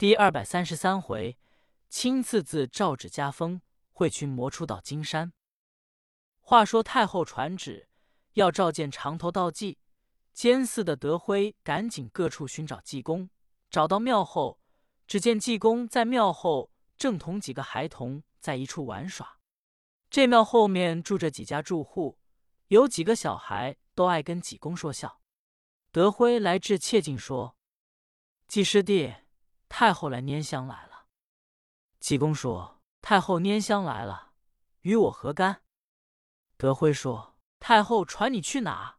第二百三十三回，亲自自诏旨加封，会群魔出到金山。话说太后传旨，要召见长头道济。监寺的德辉赶紧各处寻找济公，找到庙后，只见济公在庙后正同几个孩童在一处玩耍。这庙后面住着几家住户，有几个小孩都爱跟济公说笑。德辉来至切近说：“济师弟，太后来拈香来了。”济公说：“太后拈香来了，与我何干？”德辉说：“太后传你去哪？”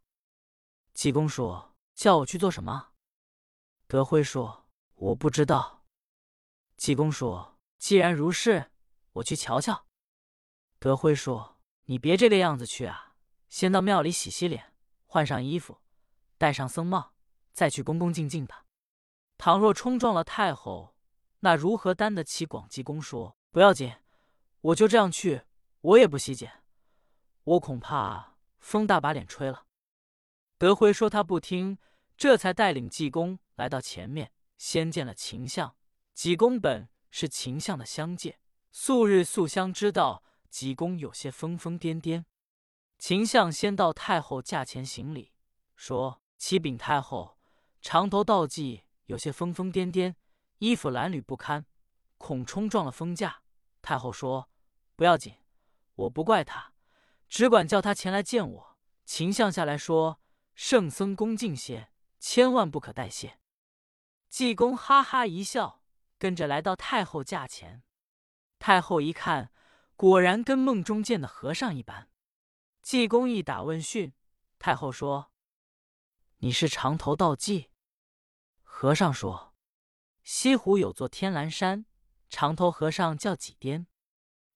济公说：“叫我去做什么？”德辉说：“我不知道。”济公说：“既然如是，我去瞧瞧。”德辉说：“你别这个样子去啊，先到庙里洗洗脸，换上衣服，戴上僧帽，再去恭恭敬敬的。倘若冲撞了太后，那如何担得起？”广济公说：“不要紧，我就这样去，我也不洗剪，我恐怕风大把脸吹了。”德辉说他不听，这才带领济公来到前面，先见了秦相。济公本是秦相的相借，素日素相知道，济公有些疯疯癫癫。秦相先到太后驾前行礼，说：“启禀太后，长头道济有些疯疯癫癫，衣服褴褛不堪，恐冲撞了风驾。”太后说：“不要紧，我不怪他，只管叫他前来见我。”秦相下来说。圣僧恭敬些，千万不可怠谢。济公哈哈一笑，跟着来到太后驾前。太后一看，果然跟梦中见的和尚一般。济公一打问讯，太后说：“你是长头道济？”和尚说：“西湖有座天蓝山，长头和尚叫几颠。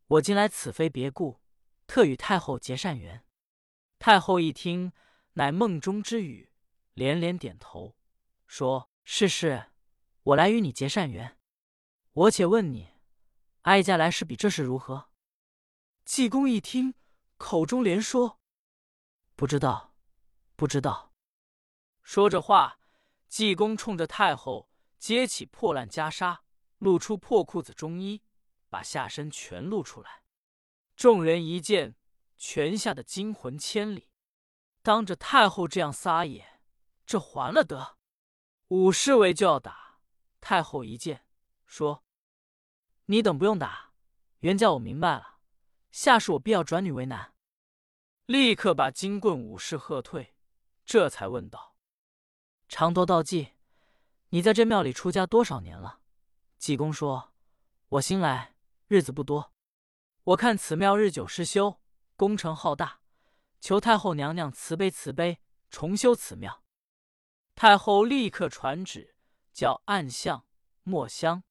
我今来此非别故，特与太后结善缘。”太后一听。乃梦中之语，连连点头，说：“是是，我来与你结善缘。我且问你，哀家来时比这事如何？”济公一听，口中连说：“不知道，不知道。”说着话，济公冲着太后揭起破烂袈裟，露出破裤子中衣，把下身全露出来。众人一见，全吓得惊魂千里。当着太后这样撒野，这还了得！武侍卫就要打太后，一见说：“你等不用打，原叫我明白了，下世我必要转女为男。”立刻把金棍武士喝退，这才问道：“长多道济，你在这庙里出家多少年了？”济公说：“我新来，日子不多。我看此庙日久失修，工程浩大。”求太后娘娘慈悲慈悲，重修此庙。太后立刻传旨，叫暗相、墨香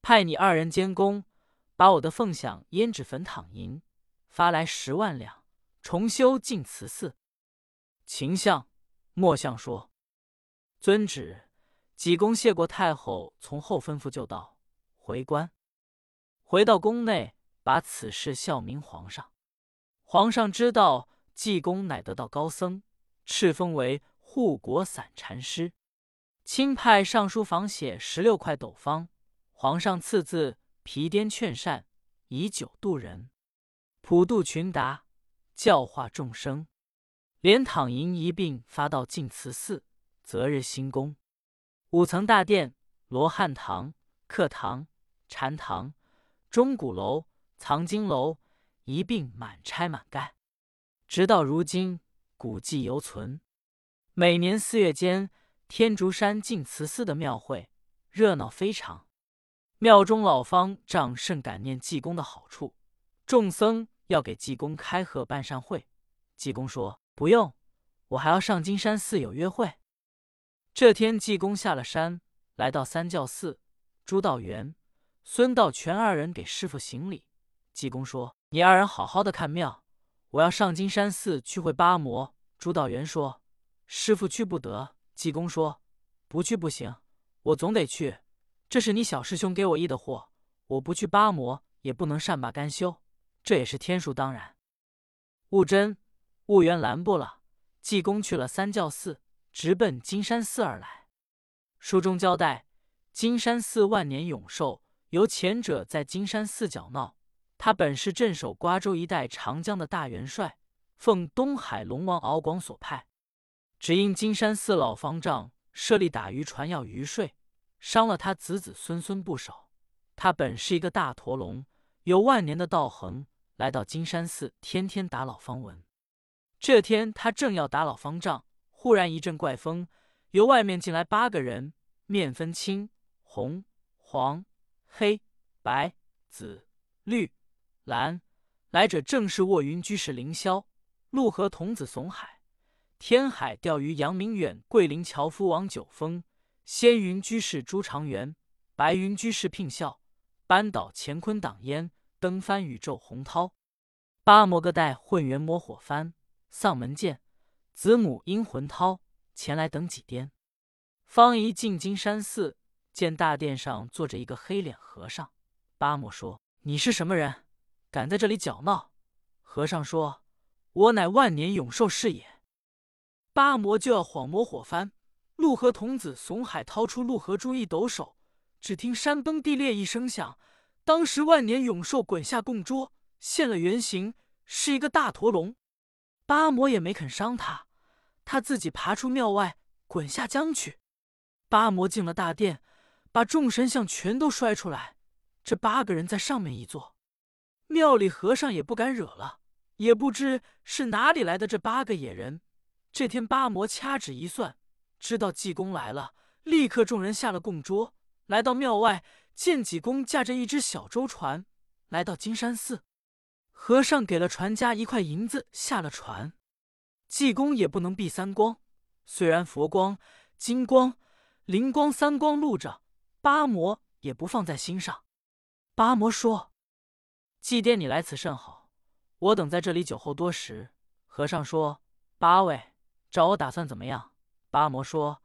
派你二人监工，把我的凤享胭脂粉躺银发来十万两，重修净慈寺。秦相、墨相说：“遵旨。”济公谢过太后，从后吩咐就到，回关。回到宫内，把此事孝明皇上。皇上知道。济公乃得道高僧，敕封为护国散禅师。钦派尚书房写十六块斗方，皇上赐字皮颠劝善，以酒度人，普度群达，教化众生。连躺银一并发到净慈寺，择日兴工。五层大殿、罗汉堂、课堂、禅堂、钟鼓楼、藏经楼一并满拆满盖。直到如今，古迹犹存。每年四月间，天竺山净慈寺的庙会热闹非常。庙中老方丈甚感念济公的好处，众僧要给济公开贺办善会。济公说：“不用，我还要上金山寺有约会。”这天，济公下了山，来到三教寺，朱道元、孙道全二人给师傅行礼。济公说：“你二人好好的看庙。”我要上金山寺去会八魔。朱道元说：“师傅去不得。”济公说：“不去不行，我总得去。这是你小师兄给我议的货，我不去八魔也不能善罢甘休，这也是天数当然。”悟真、悟元拦不了，济公去了三教寺，直奔金山寺而来。书中交代，金山寺万年永寿，由前者在金山寺搅闹。他本是镇守瓜州一带长江的大元帅，奉东海龙王敖广所派，只因金山寺老方丈设立打渔船要渔税，伤了他子子孙孙不少。他本是一个大驼龙，有万年的道行，来到金山寺，天天打老方文。这天他正要打老方丈，忽然一阵怪风，由外面进来八个人，面分青、红、黄、黑、白、紫、绿。蓝来者正是卧云居士凌霄、陆河童子怂海、天海钓鱼杨明远、桂林樵夫王九峰、仙云居士朱长元、白云居士聘孝、扳倒乾坤挡烟、登翻宇宙洪涛、八摩个带混元魔火幡、丧门剑、子母阴魂涛前来等几颠。方一进金山寺，见大殿上坐着一个黑脸和尚。八摩说：“你是什么人？”敢在这里搅闹！和尚说：“我乃万年永寿是也。”八魔就要晃魔火幡，陆河童子怂海掏出陆河珠一抖手，只听山崩地裂一声响，当时万年永寿滚下供桌，现了原形，是一个大驼龙。八魔也没肯伤他，他自己爬出庙外，滚下江去。八魔进了大殿，把众神像全都摔出来，这八个人在上面一坐。庙里和尚也不敢惹了，也不知是哪里来的这八个野人。这天八魔掐指一算，知道济公来了，立刻众人下了供桌，来到庙外，见济公驾着一只小舟船来到金山寺。和尚给了船家一块银子，下了船。济公也不能避三光，虽然佛光、金光、灵光三光露着，八魔也不放在心上。八魔说。祭奠你来此甚好，我等在这里酒后多时。和尚说：“八位，找我打算怎么样？”八魔说：“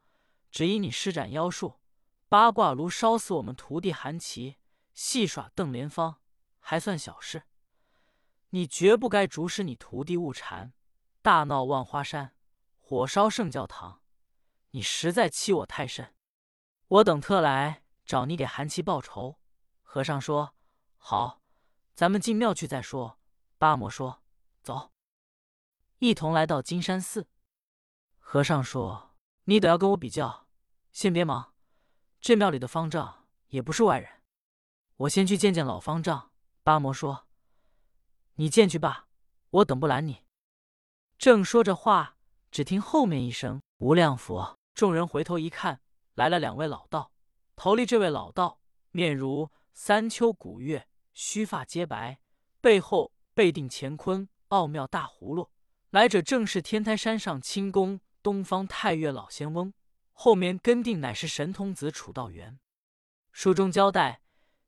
只因你施展妖术，八卦炉烧死我们徒弟韩琦，戏耍邓莲芳，还算小事。你绝不该主使你徒弟误禅，大闹万花山，火烧圣教堂。你实在欺我太甚，我等特来找你给韩琦报仇。”和尚说：“好。”咱们进庙去再说。八魔说：“走。”一同来到金山寺。和尚说：“你等要跟我比较，先别忙。这庙里的方丈也不是外人，我先去见见老方丈。”八魔说：“你见去吧，我等不拦你。”正说着话，只听后面一声“无量佛”，众人回头一看，来了两位老道。头里这位老道，面如三秋古月。须发皆白，背后背定乾坤奥妙大葫芦。来者正是天台山上清宫东方太岳老仙翁，后面跟定乃是神童子楚道元。书中交代，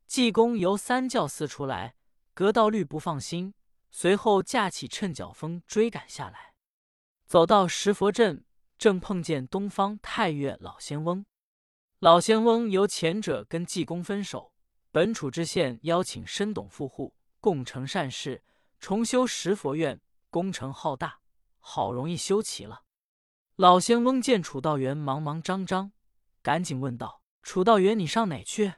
济公由三教寺出来，阁道律不放心，随后架起趁脚风追赶下来，走到石佛镇，正碰见东方太岳老仙翁。老仙翁由前者跟济公分手。本楚知县邀请深董富户共成善事，重修石佛院，工程浩大，好容易修齐了。老仙翁见楚道元忙忙张张，赶紧问道：“楚道元，你上哪去？”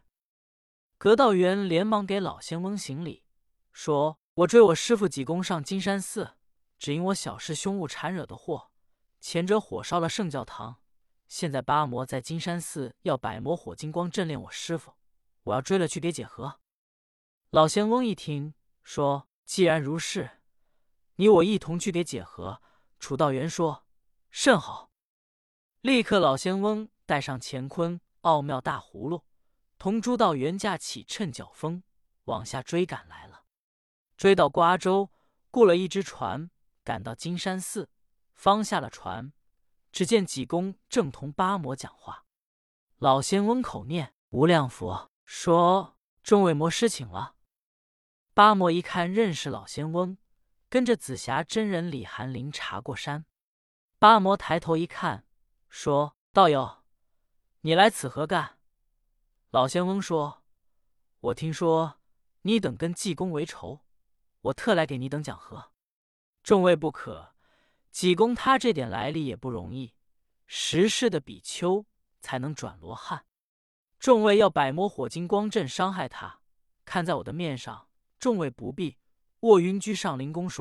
葛道元连忙给老仙翁行礼，说：“我追我师傅济公上金山寺，只因我小师兄误缠惹的祸。前者火烧了圣教堂，现在八魔在金山寺要百魔火金光镇炼我师傅。”我要追了去给解和。老仙翁一听，说：“既然如是，你我一同去给解和。”楚道元说：“甚好。”立刻，老仙翁带上乾坤奥妙大葫芦，同朱道元驾起趁脚风往下追赶来了。追到瓜州，雇了一只船，赶到金山寺，方下了船，只见济公正同八魔讲话。老仙翁口念：“无量佛。”说：“众位魔师请了。”八魔一看认识老仙翁，跟着紫霞真人李寒林查过山。八魔抬头一看，说：“道友，你来此何干？”老仙翁说：“我听说你等跟济公为仇，我特来给你等讲和。众位不可，济公他这点来历也不容易，十世的比丘才能转罗汉。”众位要百魔火金光阵伤害他，看在我的面上，众位不必。卧云居上灵宫说。